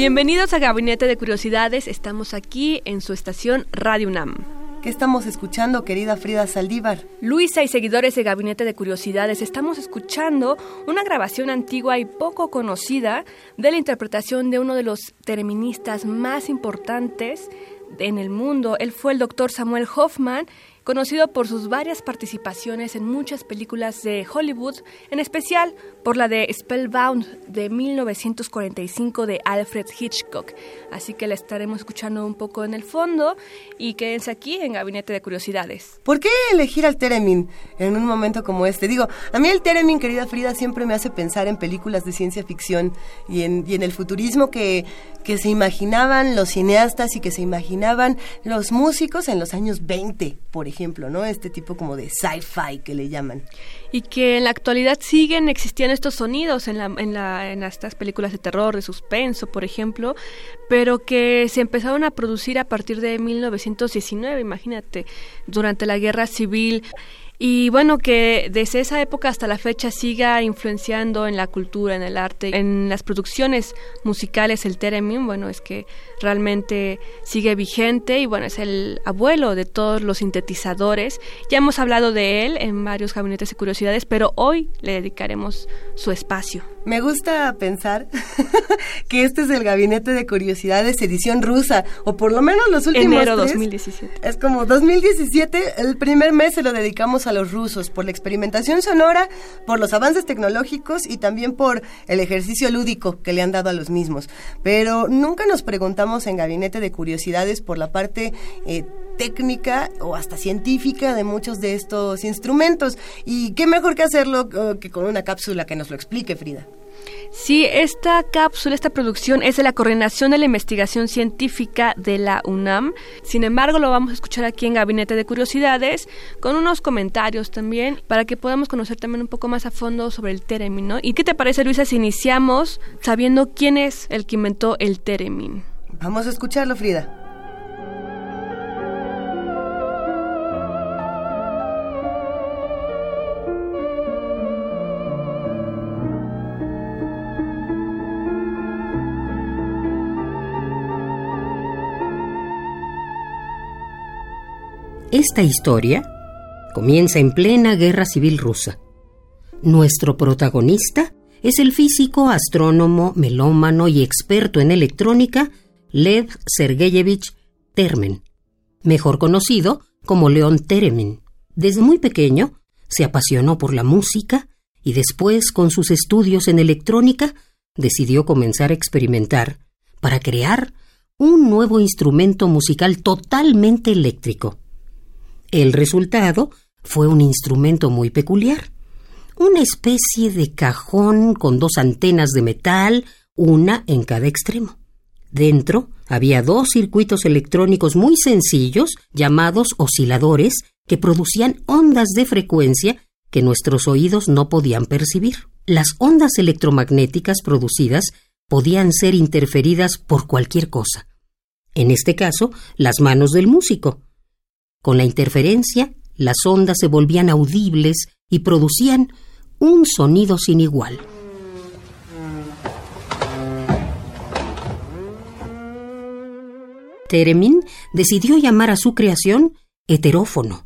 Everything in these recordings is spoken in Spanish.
Bienvenidos a Gabinete de Curiosidades. Estamos aquí en su estación Radio UNAM. ¿Qué estamos escuchando, querida Frida Saldívar? Luisa y seguidores de Gabinete de Curiosidades, estamos escuchando una grabación antigua y poco conocida de la interpretación de uno de los terministas más importantes en el mundo. Él fue el doctor Samuel Hoffman, conocido por sus varias participaciones en muchas películas de Hollywood, en especial por la de Spellbound de 1945 de Alfred Hitchcock. Así que la estaremos escuchando un poco en el fondo y quédense aquí en Gabinete de Curiosidades. ¿Por qué elegir al Teremin en un momento como este? Digo, a mí el Teremin, querida Frida, siempre me hace pensar en películas de ciencia ficción y en, y en el futurismo que, que se imaginaban los cineastas y que se imaginaban los músicos en los años 20, por ejemplo, ¿no? Este tipo como de sci-fi que le llaman. Y que en la actualidad siguen existiendo estos sonidos en, la, en, la, en estas películas de terror, de suspenso, por ejemplo, pero que se empezaron a producir a partir de 1919, imagínate, durante la guerra civil. Y bueno, que desde esa época hasta la fecha siga influenciando en la cultura, en el arte, en las producciones musicales el theremin, bueno, es que realmente sigue vigente y bueno, es el abuelo de todos los sintetizadores. Ya hemos hablado de él en varios gabinetes de curiosidades, pero hoy le dedicaremos su espacio. Me gusta pensar que este es el gabinete de curiosidades edición rusa, o por lo menos los últimos Enero tres. 2017. Es como 2017, el primer mes se lo dedicamos a los rusos por la experimentación sonora, por los avances tecnológicos y también por el ejercicio lúdico que le han dado a los mismos. Pero nunca nos preguntamos en Gabinete de Curiosidades por la parte eh, técnica o hasta científica de muchos de estos instrumentos. Y qué mejor que hacerlo eh, que con una cápsula que nos lo explique, Frida. Sí, esta cápsula, esta producción es de la Coordinación de la Investigación Científica de la UNAM. Sin embargo, lo vamos a escuchar aquí en Gabinete de Curiosidades con unos comentarios también para que podamos conocer también un poco más a fondo sobre el Teremin, ¿no? ¿Y qué te parece, Luisa, si iniciamos sabiendo quién es el que inventó el Teremin? Vamos a escucharlo, Frida. Esta historia comienza en plena guerra civil rusa. Nuestro protagonista es el físico, astrónomo, melómano y experto en electrónica Lev Sergeyevich Termen, mejor conocido como León Teremin. Desde muy pequeño se apasionó por la música y después, con sus estudios en electrónica, decidió comenzar a experimentar para crear un nuevo instrumento musical totalmente eléctrico. El resultado fue un instrumento muy peculiar, una especie de cajón con dos antenas de metal, una en cada extremo. Dentro había dos circuitos electrónicos muy sencillos llamados osciladores que producían ondas de frecuencia que nuestros oídos no podían percibir. Las ondas electromagnéticas producidas podían ser interferidas por cualquier cosa. En este caso, las manos del músico. Con la interferencia, las ondas se volvían audibles y producían un sonido sin igual. Teremin decidió llamar a su creación heterófono,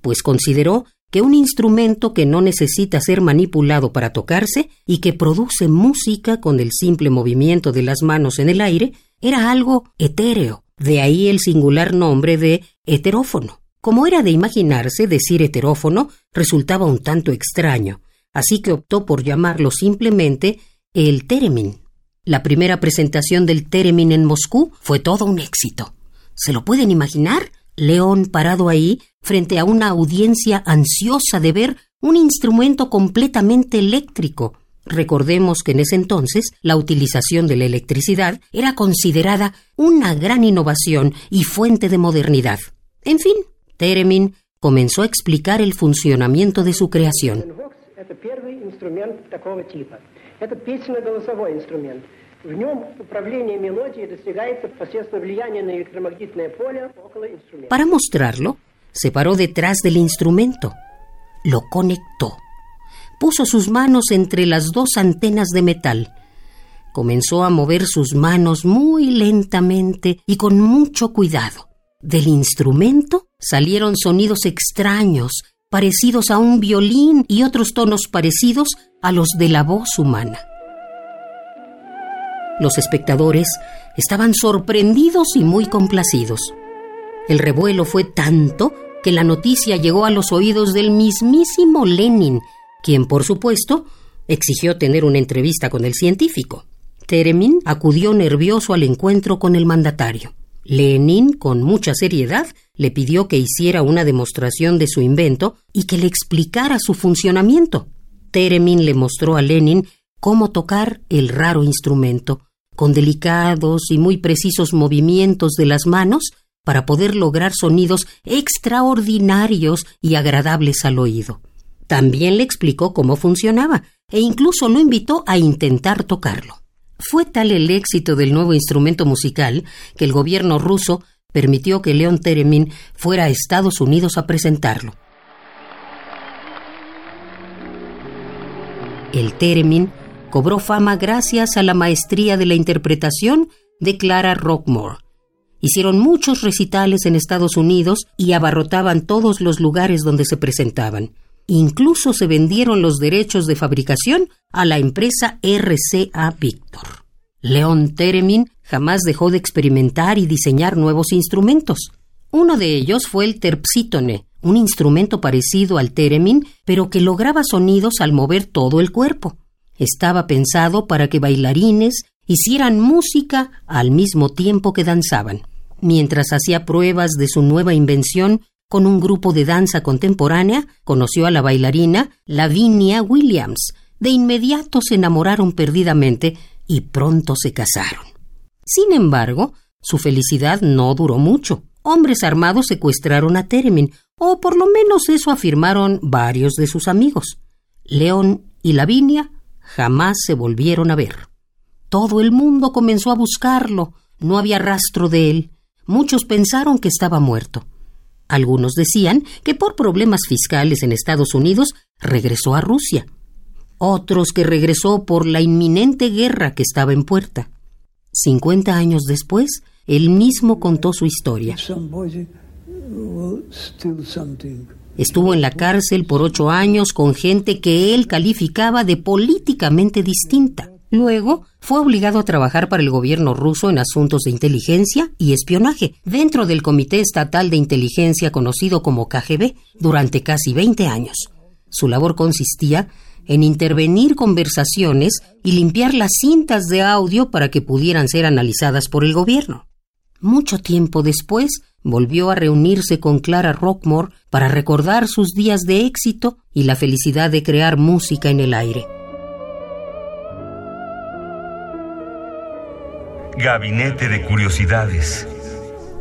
pues consideró que un instrumento que no necesita ser manipulado para tocarse y que produce música con el simple movimiento de las manos en el aire era algo etéreo, de ahí el singular nombre de heterófono. Como era de imaginarse, decir heterófono resultaba un tanto extraño, así que optó por llamarlo simplemente el Teremin. La primera presentación del Teremin en Moscú fue todo un éxito. ¿Se lo pueden imaginar? León parado ahí, frente a una audiencia ansiosa de ver un instrumento completamente eléctrico. Recordemos que en ese entonces la utilización de la electricidad era considerada una gran innovación y fuente de modernidad. En fin, Teremin comenzó a explicar el funcionamiento de su creación. Para mostrarlo, se paró detrás del instrumento, lo conectó, puso sus manos entre las dos antenas de metal, comenzó a mover sus manos muy lentamente y con mucho cuidado. Del instrumento salieron sonidos extraños, parecidos a un violín y otros tonos parecidos a los de la voz humana. Los espectadores estaban sorprendidos y muy complacidos. El revuelo fue tanto que la noticia llegó a los oídos del mismísimo Lenin, quien, por supuesto, exigió tener una entrevista con el científico. Teremin acudió nervioso al encuentro con el mandatario. Lenin, con mucha seriedad, le pidió que hiciera una demostración de su invento y que le explicara su funcionamiento. Teremin le mostró a Lenin cómo tocar el raro instrumento, con delicados y muy precisos movimientos de las manos para poder lograr sonidos extraordinarios y agradables al oído. También le explicó cómo funcionaba e incluso lo invitó a intentar tocarlo. Fue tal el éxito del nuevo instrumento musical que el gobierno ruso permitió que León Teremin fuera a Estados Unidos a presentarlo. El Teremin cobró fama gracias a la maestría de la interpretación de Clara Rockmore. Hicieron muchos recitales en Estados Unidos y abarrotaban todos los lugares donde se presentaban. Incluso se vendieron los derechos de fabricación a la empresa RCA Victor. León Teremin jamás dejó de experimentar y diseñar nuevos instrumentos. Uno de ellos fue el terpsítone, un instrumento parecido al Teremin, pero que lograba sonidos al mover todo el cuerpo. Estaba pensado para que bailarines hicieran música al mismo tiempo que danzaban. Mientras hacía pruebas de su nueva invención con un grupo de danza contemporánea, conoció a la bailarina Lavinia Williams. De inmediato se enamoraron perdidamente y pronto se casaron. Sin embargo, su felicidad no duró mucho. Hombres armados secuestraron a Teremin, o por lo menos eso afirmaron varios de sus amigos. León y Lavinia jamás se volvieron a ver. Todo el mundo comenzó a buscarlo. No había rastro de él. Muchos pensaron que estaba muerto. Algunos decían que por problemas fiscales en Estados Unidos regresó a Rusia. Otros que regresó por la inminente guerra que estaba en puerta. Cincuenta años después, él mismo contó su historia. Estuvo en la cárcel por ocho años con gente que él calificaba de políticamente distinta. Luego fue obligado a trabajar para el gobierno ruso en asuntos de inteligencia y espionaje dentro del Comité Estatal de Inteligencia conocido como KGB durante casi 20 años. Su labor consistía en intervenir conversaciones y limpiar las cintas de audio para que pudieran ser analizadas por el gobierno. Mucho tiempo después, volvió a reunirse con Clara Rockmore para recordar sus días de éxito y la felicidad de crear música en el aire. Gabinete de Curiosidades.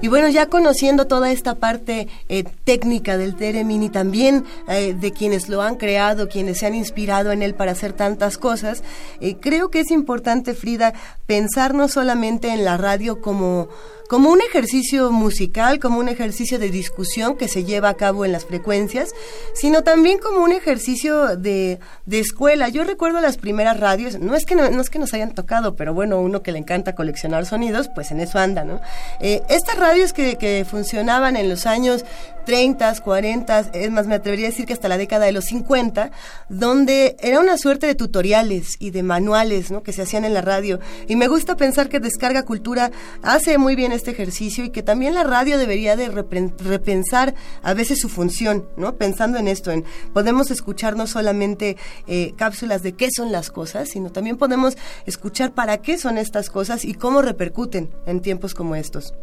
Y bueno, ya conociendo toda esta parte eh, técnica del Teremin y también eh, de quienes lo han creado, quienes se han inspirado en él para hacer tantas cosas, eh, creo que es importante, Frida, pensar no solamente en la radio como como un ejercicio musical, como un ejercicio de discusión que se lleva a cabo en las frecuencias, sino también como un ejercicio de, de escuela. Yo recuerdo las primeras radios, no es, que no, es que nos hayan tocado, pero bueno, uno que le encanta coleccionar sonidos, pues en eso anda, ¿no? Eh, estas radios que, que funcionaban en los años 30, 40, es más, me atrevería a decir que hasta la década de los 50, donde era una suerte de tutoriales y de manuales ¿no? que se hacían en la radio. Y me gusta pensar que Descarga Cultura hace muy bien este ejercicio y que también la radio debería de repensar a veces su función, ¿no? Pensando en esto, en podemos escuchar no solamente eh, cápsulas de qué son las cosas, sino también podemos escuchar para qué son estas cosas y cómo repercuten en tiempos como estos.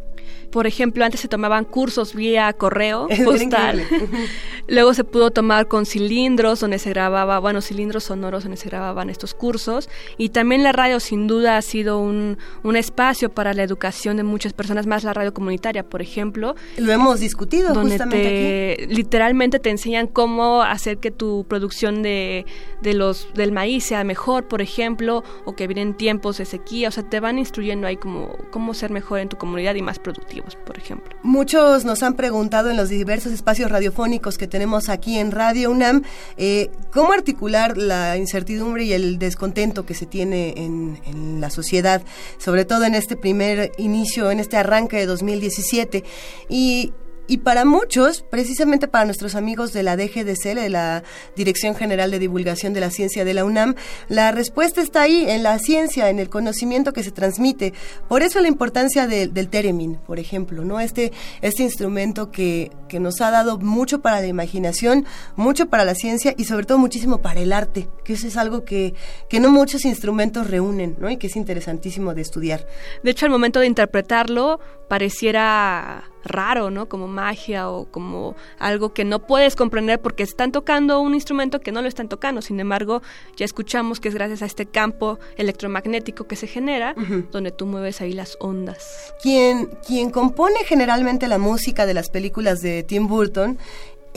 Por ejemplo, antes se tomaban cursos vía correo postal. Luego se pudo tomar con cilindros donde se grababa, bueno, cilindros sonoros donde se grababan estos cursos. Y también la radio sin duda ha sido un, un espacio para la educación de muchas personas, más la radio comunitaria, por ejemplo. Lo hemos discutido donde justamente te, literalmente te enseñan cómo hacer que tu producción de, de los del maíz sea mejor, por ejemplo, o que vienen tiempos de sequía, o sea, te van instruyendo ahí cómo, cómo ser mejor en tu comunidad y más productivos, por ejemplo. Muchos nos han preguntado en los diversos espacios radiofónicos que tenemos aquí en Radio UNAM eh, cómo articular la incertidumbre y el descontento que se tiene en, la sociedad, sobre todo en este primer inicio, en este arranque de 2017. Y y para muchos, precisamente para nuestros amigos de la DGDC, de la Dirección General de Divulgación de la Ciencia de la UNAM, la respuesta está ahí, en la ciencia, en el conocimiento que se transmite. Por eso la importancia del Teremin, por ejemplo, ¿no? Este, este instrumento que, que nos ha dado mucho para la imaginación, mucho para la ciencia y sobre todo muchísimo para el arte, que eso es algo que, que no muchos instrumentos reúnen, ¿no? Y que es interesantísimo de estudiar. De hecho, al momento de interpretarlo, pareciera raro, ¿no? Como magia o como algo que no puedes comprender porque están tocando un instrumento que no lo están tocando. Sin embargo, ya escuchamos que es gracias a este campo electromagnético que se genera, donde tú mueves ahí las ondas. Quien, quien compone generalmente la música de las películas de Tim Burton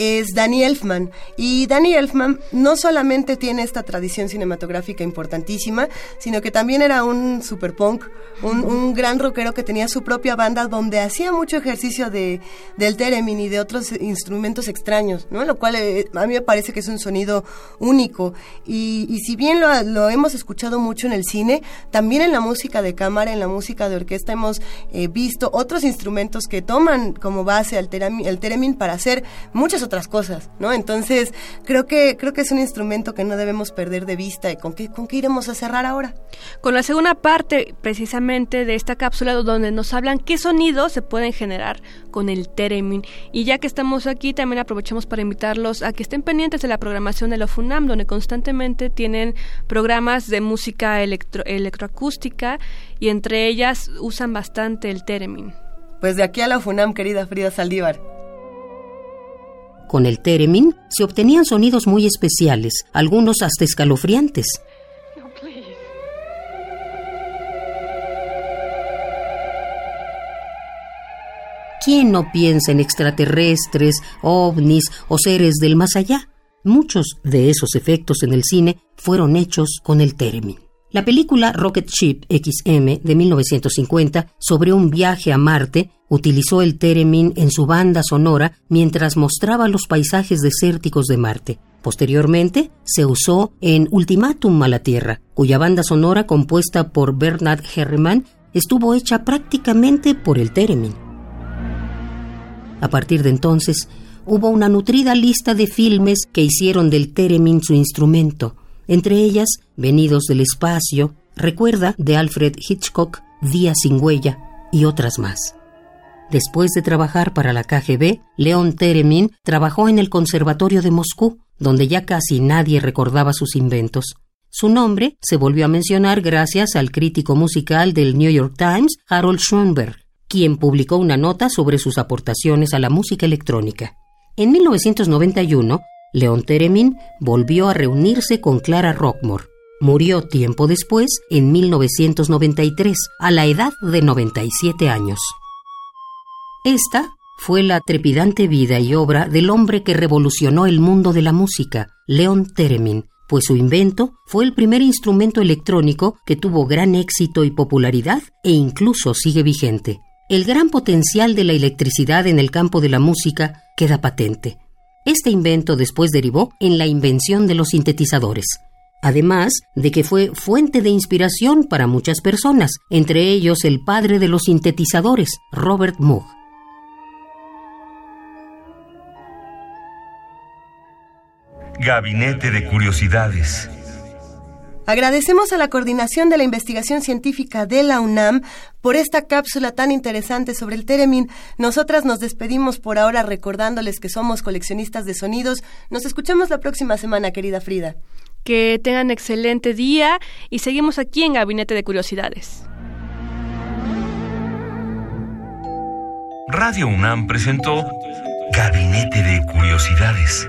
es Danny Elfman. Y Danny Elfman no solamente tiene esta tradición cinematográfica importantísima, sino que también era un super punk, un, gran rockero que tenía su propia banda donde hacía mucho ejercicio de, del theremin y de otros instrumentos extraños, ¿no? Lo cual eh, a mí me parece que es un sonido único. Y, si bien lo, hemos escuchado mucho en el cine, también en la música de cámara, en la música de orquesta hemos eh, visto otros instrumentos que toman como base el theremin para hacer muchas otras cosas, ¿no? Entonces, creo que creo que es un instrumento que no debemos perder de vista y con qué con qué iremos a cerrar ahora. Con la segunda parte precisamente de esta cápsula donde nos hablan qué sonidos se pueden generar con el theremin y ya que estamos aquí también aprovechamos para invitarlos a que estén pendientes de la programación de la FUNAM donde constantemente tienen programas de música electro, electroacústica y entre ellas usan bastante el theremin. Pues de aquí a la FUNAM, querida Frida Saldívar. Con el theremin se obtenían sonidos muy especiales, algunos hasta escalofriantes. ¿Quién no piensa en extraterrestres, ovnis o seres del más allá? Muchos de esos efectos en el cine fueron hechos con el theremin. La película Rocket Ship XM de 1950 sobre un viaje a Marte utilizó el theremin en su banda sonora mientras mostraba los paisajes desérticos de Marte. Posteriormente, se usó en Ultimátum a la Tierra, cuya banda sonora compuesta por Bernard Herrmann estuvo hecha prácticamente por el theremin. A partir de entonces, hubo una nutrida lista de filmes que hicieron del theremin su instrumento, entre ellas Venidos del Espacio, Recuerda de Alfred Hitchcock, Día sin huella y otras más. Después de trabajar para la KGB, León Teremin trabajó en el Conservatorio de Moscú, donde ya casi nadie recordaba sus inventos. Su nombre se volvió a mencionar gracias al crítico musical del New York Times, Harold Schoenberg, quien publicó una nota sobre sus aportaciones a la música electrónica. En 1991, León Teremin volvió a reunirse con Clara Rockmore. Murió tiempo después, en 1993, a la edad de 97 años. Esta fue la trepidante vida y obra del hombre que revolucionó el mundo de la música, León Teremin, pues su invento fue el primer instrumento electrónico que tuvo gran éxito y popularidad e incluso sigue vigente. El gran potencial de la electricidad en el campo de la música queda patente. Este invento después derivó en la invención de los sintetizadores, además de que fue fuente de inspiración para muchas personas, entre ellos el padre de los sintetizadores, Robert Moog. Gabinete de Curiosidades. Agradecemos a la Coordinación de la Investigación Científica de la UNAM por esta cápsula tan interesante sobre el Teremin. Nosotras nos despedimos por ahora recordándoles que somos coleccionistas de sonidos. Nos escuchamos la próxima semana, querida Frida. Que tengan excelente día y seguimos aquí en Gabinete de Curiosidades. Radio UNAM presentó Gabinete de Curiosidades.